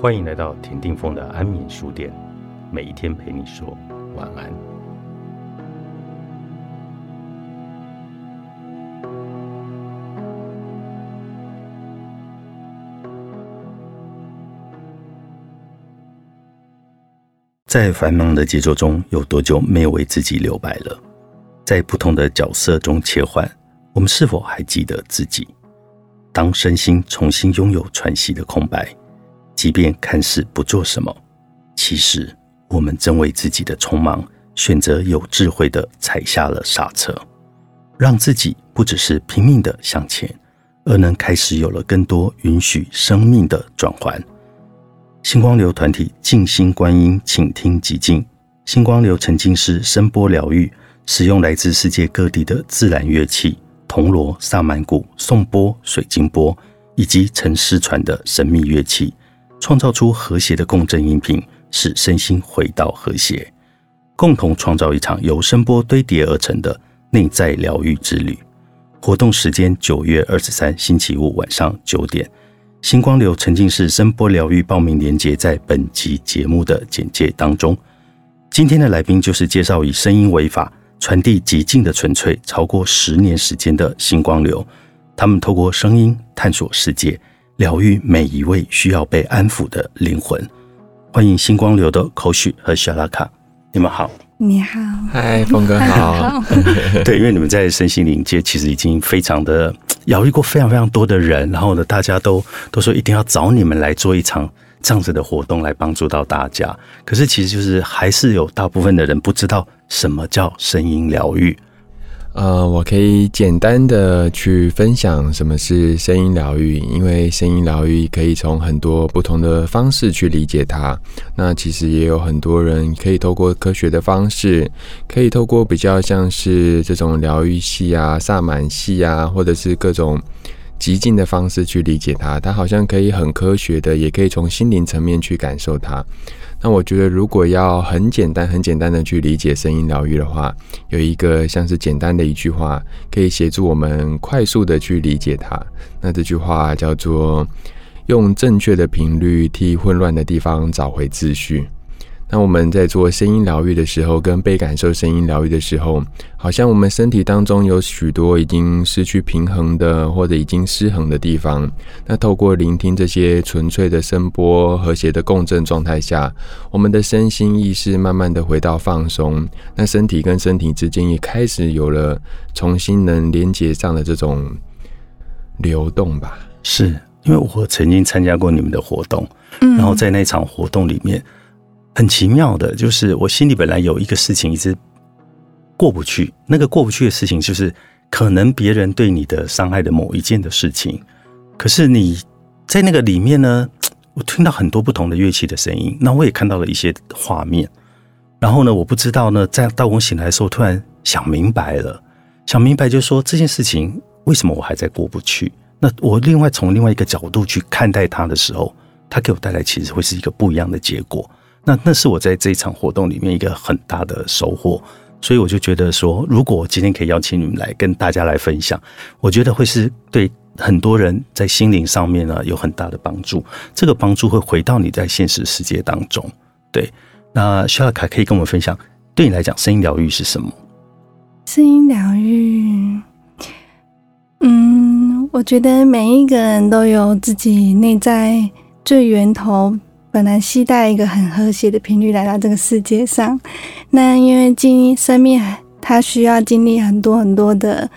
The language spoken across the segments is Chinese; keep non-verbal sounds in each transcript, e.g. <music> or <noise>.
欢迎来到田定峰的安眠书店，每一天陪你说晚安。在繁忙的节奏中，有多久没有为自己留白了？在不同的角色中切换，我们是否还记得自己？当身心重新拥有喘息的空白。即便看似不做什么，其实我们正为自己的匆忙选择有智慧的踩下了刹车，让自己不只是拼命的向前，而能开始有了更多允许生命的转换。星光流团体静心观音，请听极静。星光流沉浸式声波疗愈，使用来自世界各地的自然乐器，铜锣、萨满鼓、颂钵、水晶钵，以及曾失传的神秘乐器。创造出和谐的共振音频，使身心回到和谐，共同创造一场由声波堆叠而成的内在疗愈之旅。活动时间：九月二十三星期五晚上九点。星光流沉浸式声波疗愈报名链接在本集节目的简介当中。今天的来宾就是介绍以声音为法，传递极静的纯粹，超过十年时间的星光流。他们透过声音探索世界。疗愈每一位需要被安抚的灵魂。欢迎星光流的口许和小拉卡，你们好。你好，嗨，峰哥 <laughs> 好。对，因为你们在身心灵界其实已经非常的疗愈过非常非常多的人，然后呢，大家都都说一定要找你们来做一场这样子的活动来帮助到大家。可是其实就是还是有大部分的人不知道什么叫声音疗愈。呃，我可以简单的去分享什么是声音疗愈，因为声音疗愈可以从很多不同的方式去理解它。那其实也有很多人可以透过科学的方式，可以透过比较像是这种疗愈系啊、萨满系啊，或者是各种极静的方式去理解它。它好像可以很科学的，也可以从心灵层面去感受它。那我觉得，如果要很简单、很简单的去理解声音疗愈的话，有一个像是简单的一句话，可以协助我们快速的去理解它。那这句话叫做：用正确的频率替混乱的地方找回秩序。那我们在做声音疗愈的时候，跟被感受声音疗愈的时候，好像我们身体当中有许多已经失去平衡的或者已经失衡的地方。那透过聆听这些纯粹的声波、和谐的共振状态下，我们的身心意识慢慢的回到放松。那身体跟身体之间也开始有了重新能连接上的这种流动吧。是因为我曾经参加过你们的活动，然后在那场活动里面。很奇妙的，就是我心里本来有一个事情一直过不去。那个过不去的事情，就是可能别人对你的伤害的某一件的事情。可是你在那个里面呢，我听到很多不同的乐器的声音，那我也看到了一些画面。然后呢，我不知道呢，在到我醒来的时候，突然想明白了，想明白就是说这件事情为什么我还在过不去？那我另外从另外一个角度去看待它的时候，它给我带来其实会是一个不一样的结果。那那是我在这一场活动里面一个很大的收获，所以我就觉得说，如果我今天可以邀请你们来跟大家来分享，我觉得会是对很多人在心灵上面呢有很大的帮助。这个帮助会回到你在现实世界当中。对，那肖亚卡可以跟我们分享，对你来讲，声音疗愈是什么？声音疗愈，嗯，我觉得每一个人都有自己内在最源头。本来期待一个很和谐的频率来到这个世界上，那因为经生命它需要经历很多很多的，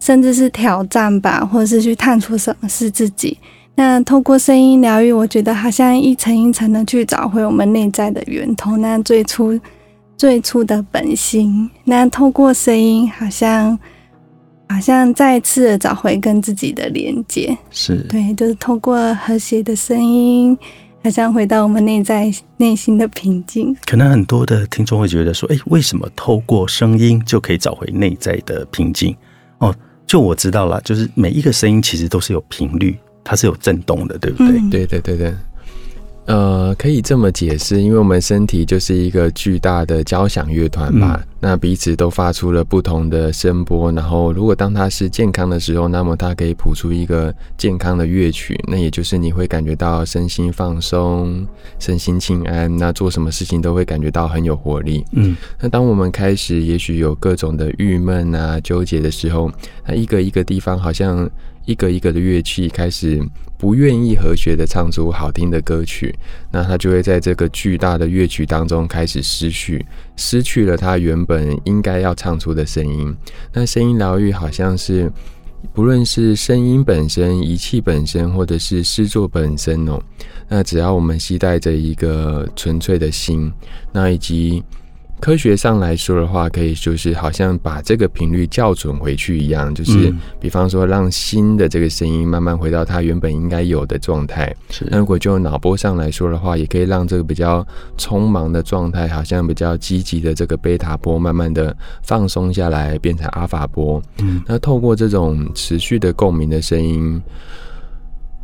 甚至是挑战吧，或者是去探索什么是自己。那透过声音疗愈，我觉得好像一层一层的去找回我们内在的源头，那最初最初的本心。那透过声音，好像好像再次的找回跟自己的连接。是对，就是透过和谐的声音。好像回到我们内在内心的平静。可能很多的听众会觉得说：“哎，为什么透过声音就可以找回内在的平静？”哦，就我知道了，就是每一个声音其实都是有频率，它是有震动的，对不对？对对对对。呃，可以这么解释，因为我们身体就是一个巨大的交响乐团吧。那彼此都发出了不同的声波，然后如果当它是健康的时候，那么它可以谱出一个健康的乐曲。那也就是你会感觉到身心放松、身心清安，那做什么事情都会感觉到很有活力。嗯，那当我们开始也许有各种的郁闷啊、纠结的时候，那一个一个地方好像。一个一个的乐器开始不愿意和谐的唱出好听的歌曲，那他就会在这个巨大的乐曲当中开始失去，失去了他原本应该要唱出的声音。那声音疗愈好像是，不论是声音本身、仪器本身，或者是诗作本身哦，那只要我们期带着一个纯粹的心，那以及。科学上来说的话，可以就是好像把这个频率校准回去一样，就是比方说让新的这个声音慢慢回到它原本应该有的状态。是，那如果就脑波上来说的话，也可以让这个比较匆忙的状态，好像比较积极的这个贝塔波，慢慢的放松下来，变成阿法波。嗯，那透过这种持续的共鸣的声音。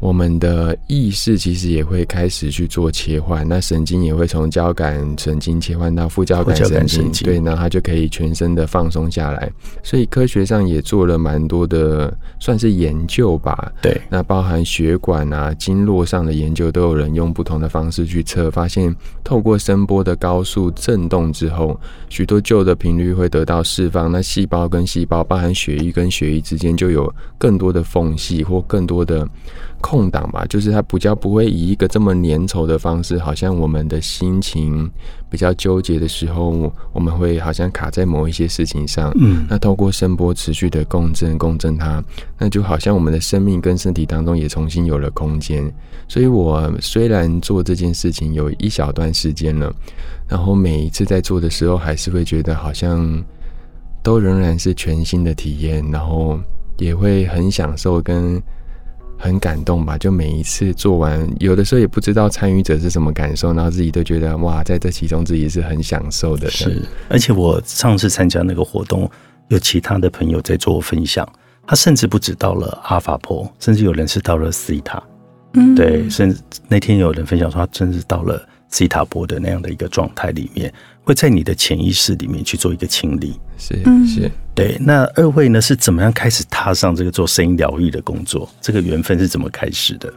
我们的意识其实也会开始去做切换，那神经也会从交感神经切换到副交感神经，对，那它就可以全身的放松下来。所以科学上也做了蛮多的，算是研究吧。对，那包含血管啊、经络上的研究，都有人用不同的方式去测，发现透过声波的高速震动之后，许多旧的频率会得到释放，那细胞跟细胞，包含血液跟血液之间，就有更多的缝隙或更多的。空档吧，就是它比较不会以一个这么粘稠的方式，好像我们的心情比较纠结的时候，我们会好像卡在某一些事情上。嗯，那透过声波持续的共振，共振它，那就好像我们的生命跟身体当中也重新有了空间。所以我虽然做这件事情有一小段时间了，然后每一次在做的时候，还是会觉得好像都仍然是全新的体验，然后也会很享受跟。很感动吧？就每一次做完，有的时候也不知道参与者是什么感受，然后自己都觉得哇，在这其中自己是很享受的。是，而且我上次参加那个活动，有其他的朋友在做分享，他甚至不止到了阿法坡，甚至有人是到了西塔。嗯，对，甚至那天有人分享说，他真是到了西塔波的那样的一个状态里面。会在你的潜意识里面去做一个清理，是是，对。那二位呢是怎么样开始踏上这个做声音疗愈的工作？这个缘分是怎么开始的？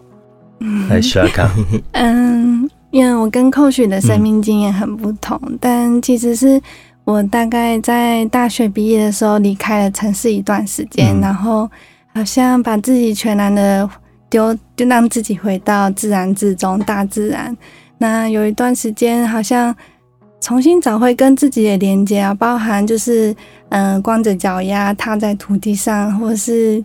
嗯来，徐阿康。<laughs> 嗯，因为我跟 Coach 的生命经验很不同，但其实是我大概在大学毕业的时候离开了城市一段时间，然后好像把自己全然的丢，就让自己回到自然之中，大自然。那有一段时间好像。重新找回跟自己的连接啊，包含就是嗯，光着脚丫踏在土地上，或是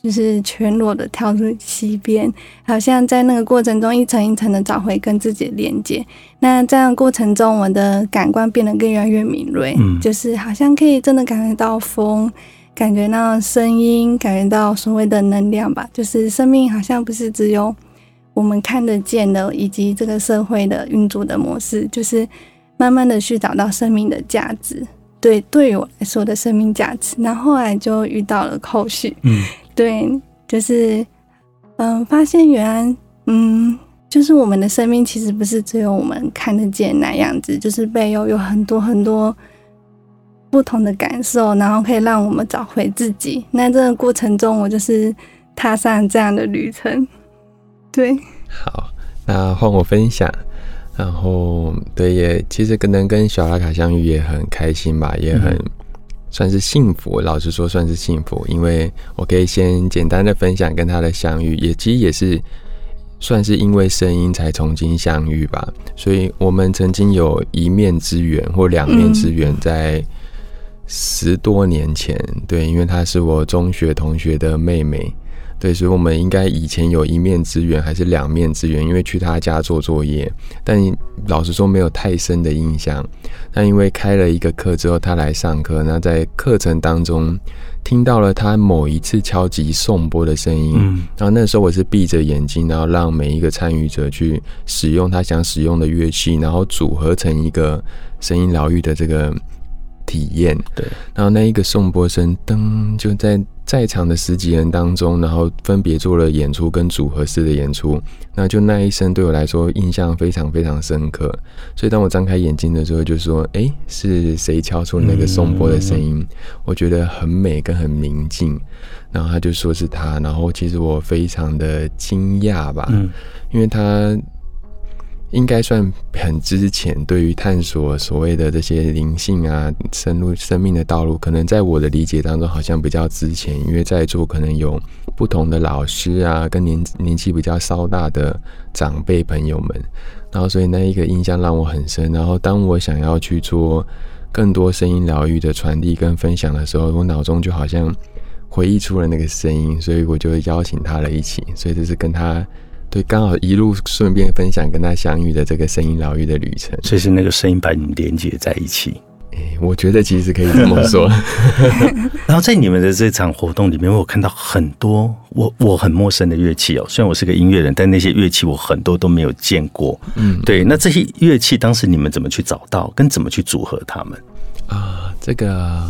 就是全裸的跳入溪边，好像在那个过程中一层一层的找回跟自己的连接。那这样过程中，我的感官变得更越来越敏锐，嗯，就是好像可以真的感觉到风，感觉到声音，感觉到所谓的能量吧。就是生命好像不是只有我们看得见的，以及这个社会的运作的模式，就是。慢慢的去找到生命的价值，对，对于我来说的生命价值。那后后来就遇到了后续，嗯，对，就是，嗯，发现原来，嗯，就是我们的生命其实不是只有我们看得见那样子，就是背后有很多很多不同的感受，然后可以让我们找回自己。那这个过程中，我就是踏上这样的旅程。对，好，那换我分享。然后，对，也其实可能跟小拉卡相遇也很开心吧，也很算是幸福。老实说，算是幸福，因为我可以先简单的分享跟他的相遇，也其实也是算是因为声音才重新相遇吧。所以我们曾经有一面之缘或两面之缘，在十多年前，对，因为她是我中学同学的妹妹。对，所以我们应该以前有一面之缘，还是两面之缘？因为去他家做作业，但老实说没有太深的印象。但因为开了一个课之后，他来上课，那在课程当中听到了他某一次敲击颂钵的声音，嗯然后那时候我是闭着眼睛，然后让每一个参与者去使用他想使用的乐器，然后组合成一个声音疗愈的这个。体验。对，然后那一个颂钵声，噔，就在在场的十几人当中，然后分别做了演出跟组合式的演出，那就那一声对我来说印象非常非常深刻。所以当我张开眼睛的时候，就说：“哎，是谁敲出那个颂钵的声音？”我觉得很美跟很宁静。然后他就说是他，然后其实我非常的惊讶吧，嗯，因为他。应该算很之前，对于探索所谓的这些灵性啊，深入生命的道路，可能在我的理解当中，好像比较之前，因为在座可能有不同的老师啊，跟年年纪比较稍大的长辈朋友们，然后所以那一个印象让我很深。然后当我想要去做更多声音疗愈的传递跟分享的时候，我脑中就好像回忆出了那个声音，所以我就邀请他了一起，所以这是跟他。对，刚好一路顺便分享跟他相遇的这个声音疗愈的旅程，所以是那个声音把你们连接在一起。<laughs> 哎，我觉得其实可以这么说。<laughs> <laughs> 然后在你们的这场活动里面，我看到很多我我很陌生的乐器哦。虽然我是个音乐人，但那些乐器我很多都没有见过。嗯，对。那这些乐器当时你们怎么去找到，跟怎么去组合它们？啊，这个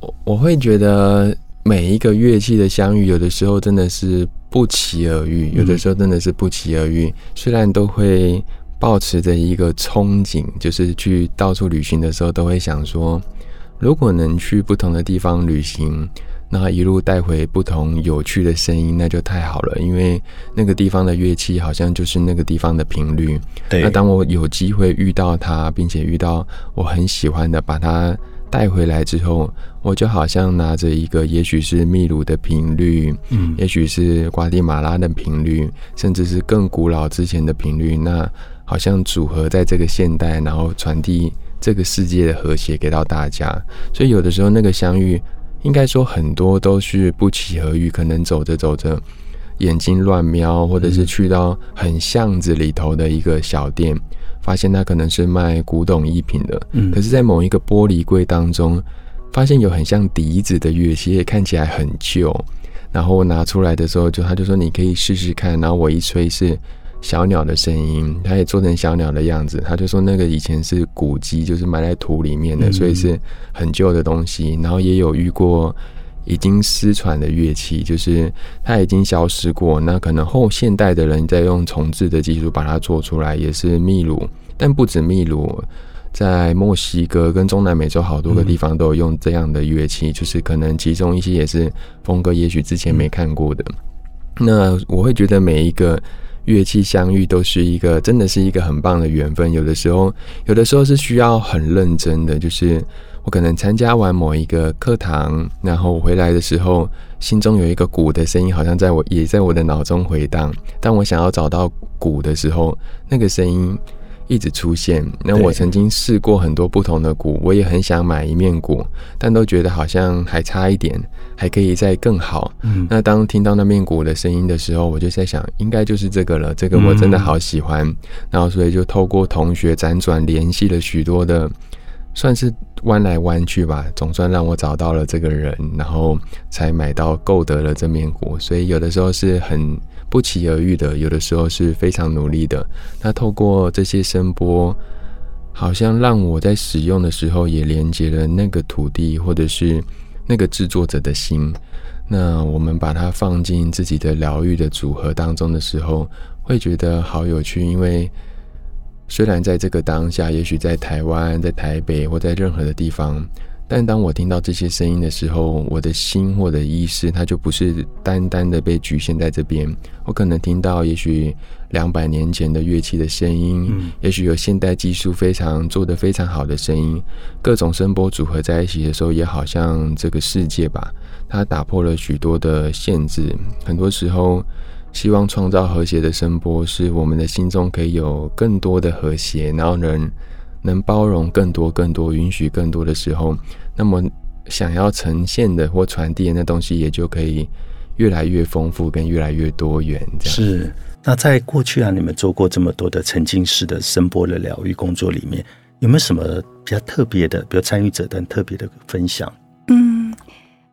我我会觉得每一个乐器的相遇，有的时候真的是。不期而遇，有的时候真的是不期而遇。虽然都会保持着一个憧憬，就是去到处旅行的时候，都会想说，如果能去不同的地方旅行，那一路带回不同有趣的声音，那就太好了。因为那个地方的乐器好像就是那个地方的频率。对。那当我有机会遇到它，并且遇到我很喜欢的，把它。带回来之后，我就好像拿着一个，也许是秘鲁的频率，嗯，也许是瓜地马拉的频率，甚至是更古老之前的频率，那好像组合在这个现代，然后传递这个世界的和谐给到大家。所以有的时候那个相遇，应该说很多都是不期而遇，可能走着走着眼睛乱瞄，或者是去到很巷子里头的一个小店。发现他可能是卖古董艺品的，嗯，可是，在某一个玻璃柜当中，发现有很像笛子的乐器，也看起来很旧。然后我拿出来的时候，就他就说你可以试试看。然后我一吹是小鸟的声音，他也做成小鸟的样子。他就说那个以前是古籍，就是埋在土里面的，所以是很旧的东西。然后也有遇过已经失传的乐器，就是它已经消失过。那可能后现代的人在用重置的技术把它做出来，也是秘鲁。但不止秘鲁，在墨西哥跟中南美洲好多个地方都有用这样的乐器，就是可能其中一些也是峰哥也许之前没看过的。那我会觉得每一个乐器相遇都是一个真的是一个很棒的缘分。有的时候，有的时候是需要很认真的，就是我可能参加完某一个课堂，然后回来的时候，心中有一个鼓的声音，好像在我也在我的脑中回荡。当我想要找到鼓的时候，那个声音。一直出现。那我曾经试过很多不同的鼓，我也很想买一面鼓，但都觉得好像还差一点，还可以再更好。嗯，那当听到那面鼓的声音的时候，我就在想，应该就是这个了。这个我真的好喜欢。然后，所以就透过同学辗转联系了许多的，算是弯来弯去吧，总算让我找到了这个人，然后才买到购得了这面鼓。所以有的时候是很。不期而遇的，有的时候是非常努力的。那透过这些声波，好像让我在使用的时候也连接了那个土地，或者是那个制作者的心。那我们把它放进自己的疗愈的组合当中的时候，会觉得好有趣。因为虽然在这个当下，也许在台湾、在台北或在任何的地方。但当我听到这些声音的时候，我的心或者意识，它就不是单单的被局限在这边。我可能听到，也许两百年前的乐器的声音，也许有现代技术非常做得非常好的声音，各种声波组合在一起的时候，也好像这个世界吧，它打破了许多的限制。很多时候，希望创造和谐的声波，是我们的心中可以有更多的和谐，然后能。能包容更多、更多，允许更多的时候，那么想要呈现的或传递的那东西，也就可以越来越丰富，跟越来越多元。这样是。那在过去啊，你们做过这么多的沉浸式的声波的疗愈工作里面，有没有什么比较特别的，比如参与者的特别的分享？嗯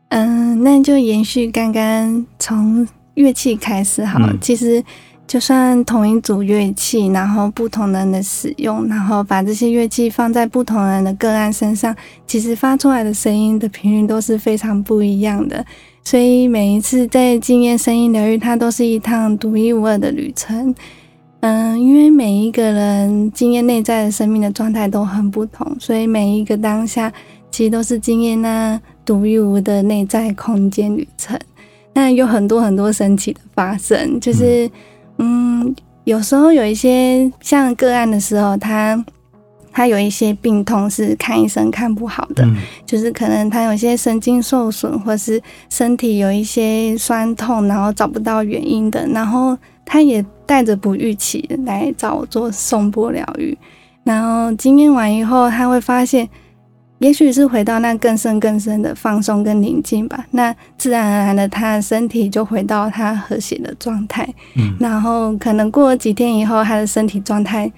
嗯，那就延续刚刚从乐器开始好。其实。就算同一组乐器，然后不同人的使用，然后把这些乐器放在不同人的个案身上，其实发出来的声音的频率都是非常不一样的。所以每一次在经验声音疗愈，它都是一趟独一无二的旅程。嗯，因为每一个人经验内在的生命的状态都很不同，所以每一个当下其实都是经验那独一无二的内在空间旅程。那有很多很多神奇的发生，就是嗯，有时候有一些像个案的时候，他。他有一些病痛是看医生看不好的，就是可能他有一些神经受损，或是身体有一些酸痛，然后找不到原因的，然后他也带着不预期来找我做送波疗愈，然后经验完以后，他会发现，也许是回到那更深更深的放松跟宁静吧，那自然而然的他的身体就回到他和谐的状态，嗯，然后可能过了几天以后，他的身体状态。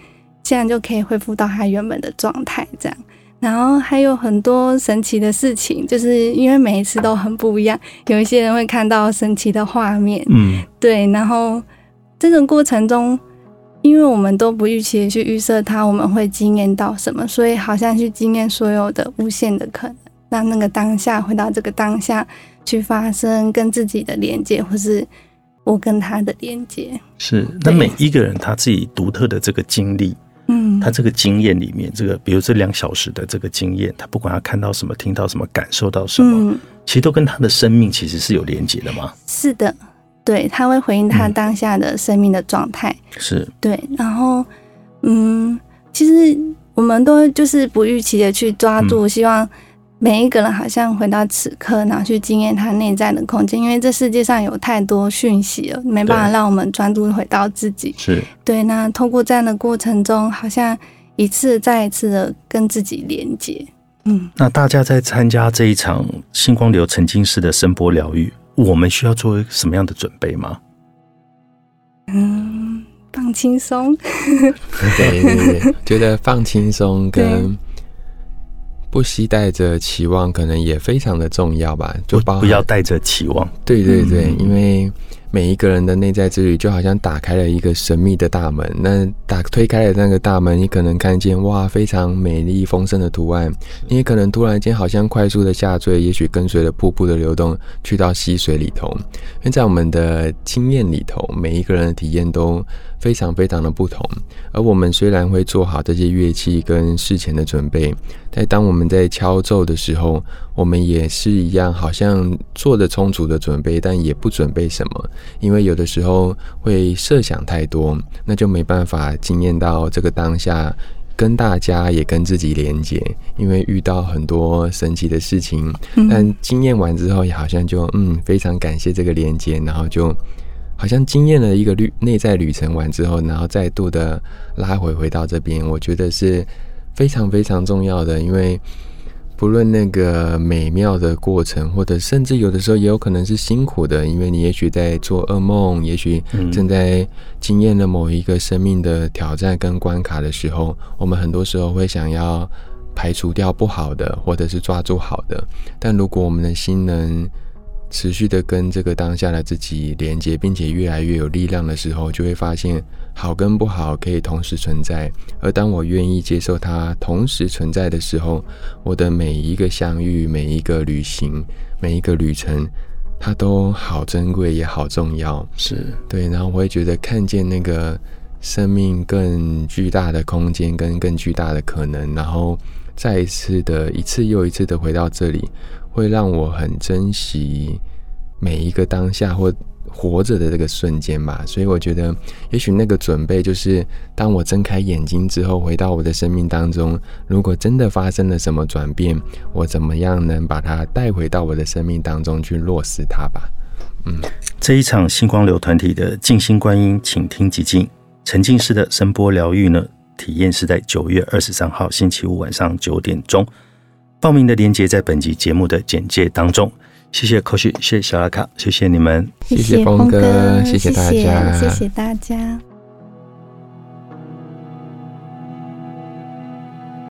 这样就可以恢复到他原本的状态，这样，然后还有很多神奇的事情，就是因为每一次都很不一样。有一些人会看到神奇的画面，嗯，对，然后这种过程中，因为我们都不预期的去预设它，我们会经验到什么，所以好像去经验所有的无限的可能，让那个当下回到这个当下去发生跟自己的连接，或是我跟他的连接。是，那每一个人他自己独特的这个经历。嗯，他这个经验里面，这个比如这两小时的这个经验，他不管他看到什么、听到什么、感受到什么，其实都跟他的生命其实是有连接的吗。是的，对，他会回应他当下的生命的状态。是，对，然后，嗯，其实我们都就是不预期的去抓住，希望。每一个人好像回到此刻，然后去经验他内在的空间，因为这世界上有太多讯息了，没办法让我们专注回到自己。是对。那通过这样的过程中，好像一次再一次的跟自己连接。嗯，那大家在参加这一场星光流沉浸式的声波疗愈，我们需要做什么样的准备吗？嗯，放轻松。对对对，<laughs> 觉得放轻松跟。不惜带着期望，可能也非常的重要吧。就不要带着期望。对对对，因为每一个人的内在之旅，就好像打开了一个神秘的大门。那打推开了那个大门，你可能看见哇，非常美丽丰盛的图案。你也可能突然间好像快速的下坠，也许跟随着瀑布的流动，去到溪水里头。因为在我们的经验里头，每一个人的体验都。非常非常的不同，而我们虽然会做好这些乐器跟事前的准备，但当我们在敲奏的时候，我们也是一样，好像做的充足的准备，但也不准备什么，因为有的时候会设想太多，那就没办法惊艳到这个当下，跟大家也跟自己连接，因为遇到很多神奇的事情，但经验完之后，也好像就嗯，非常感谢这个连接，然后就。好像经验了一个旅内在旅程完之后，然后再度的拉回回到这边，我觉得是非常非常重要的。因为不论那个美妙的过程，或者甚至有的时候也有可能是辛苦的，因为你也许在做噩梦，也许正在经验了某一个生命的挑战跟关卡的时候，我们很多时候会想要排除掉不好的，或者是抓住好的。但如果我们的心能持续的跟这个当下的自己连接，并且越来越有力量的时候，就会发现好跟不好可以同时存在。而当我愿意接受它同时存在的时候，我的每一个相遇、每一个旅行、每一个旅程，它都好珍贵也好重要。是对，然后我会觉得看见那个生命更巨大的空间跟更巨大的可能，然后再一次的一次又一次的回到这里。会让我很珍惜每一个当下或活着的这个瞬间吧，所以我觉得，也许那个准备就是，当我睁开眼睛之后，回到我的生命当中，如果真的发生了什么转变，我怎么样能把它带回到我的生命当中去落实它吧？嗯，这一场星光流团体的静心观音，请听即静沉浸式的声波疗愈呢，体验是在九月二十三号星期五晚上九点钟。报名的链接在本集节目的简介当中。谢谢科旭，谢谢小拉卡，谢谢你们，谢谢峰哥，谢谢大家，谢谢大家。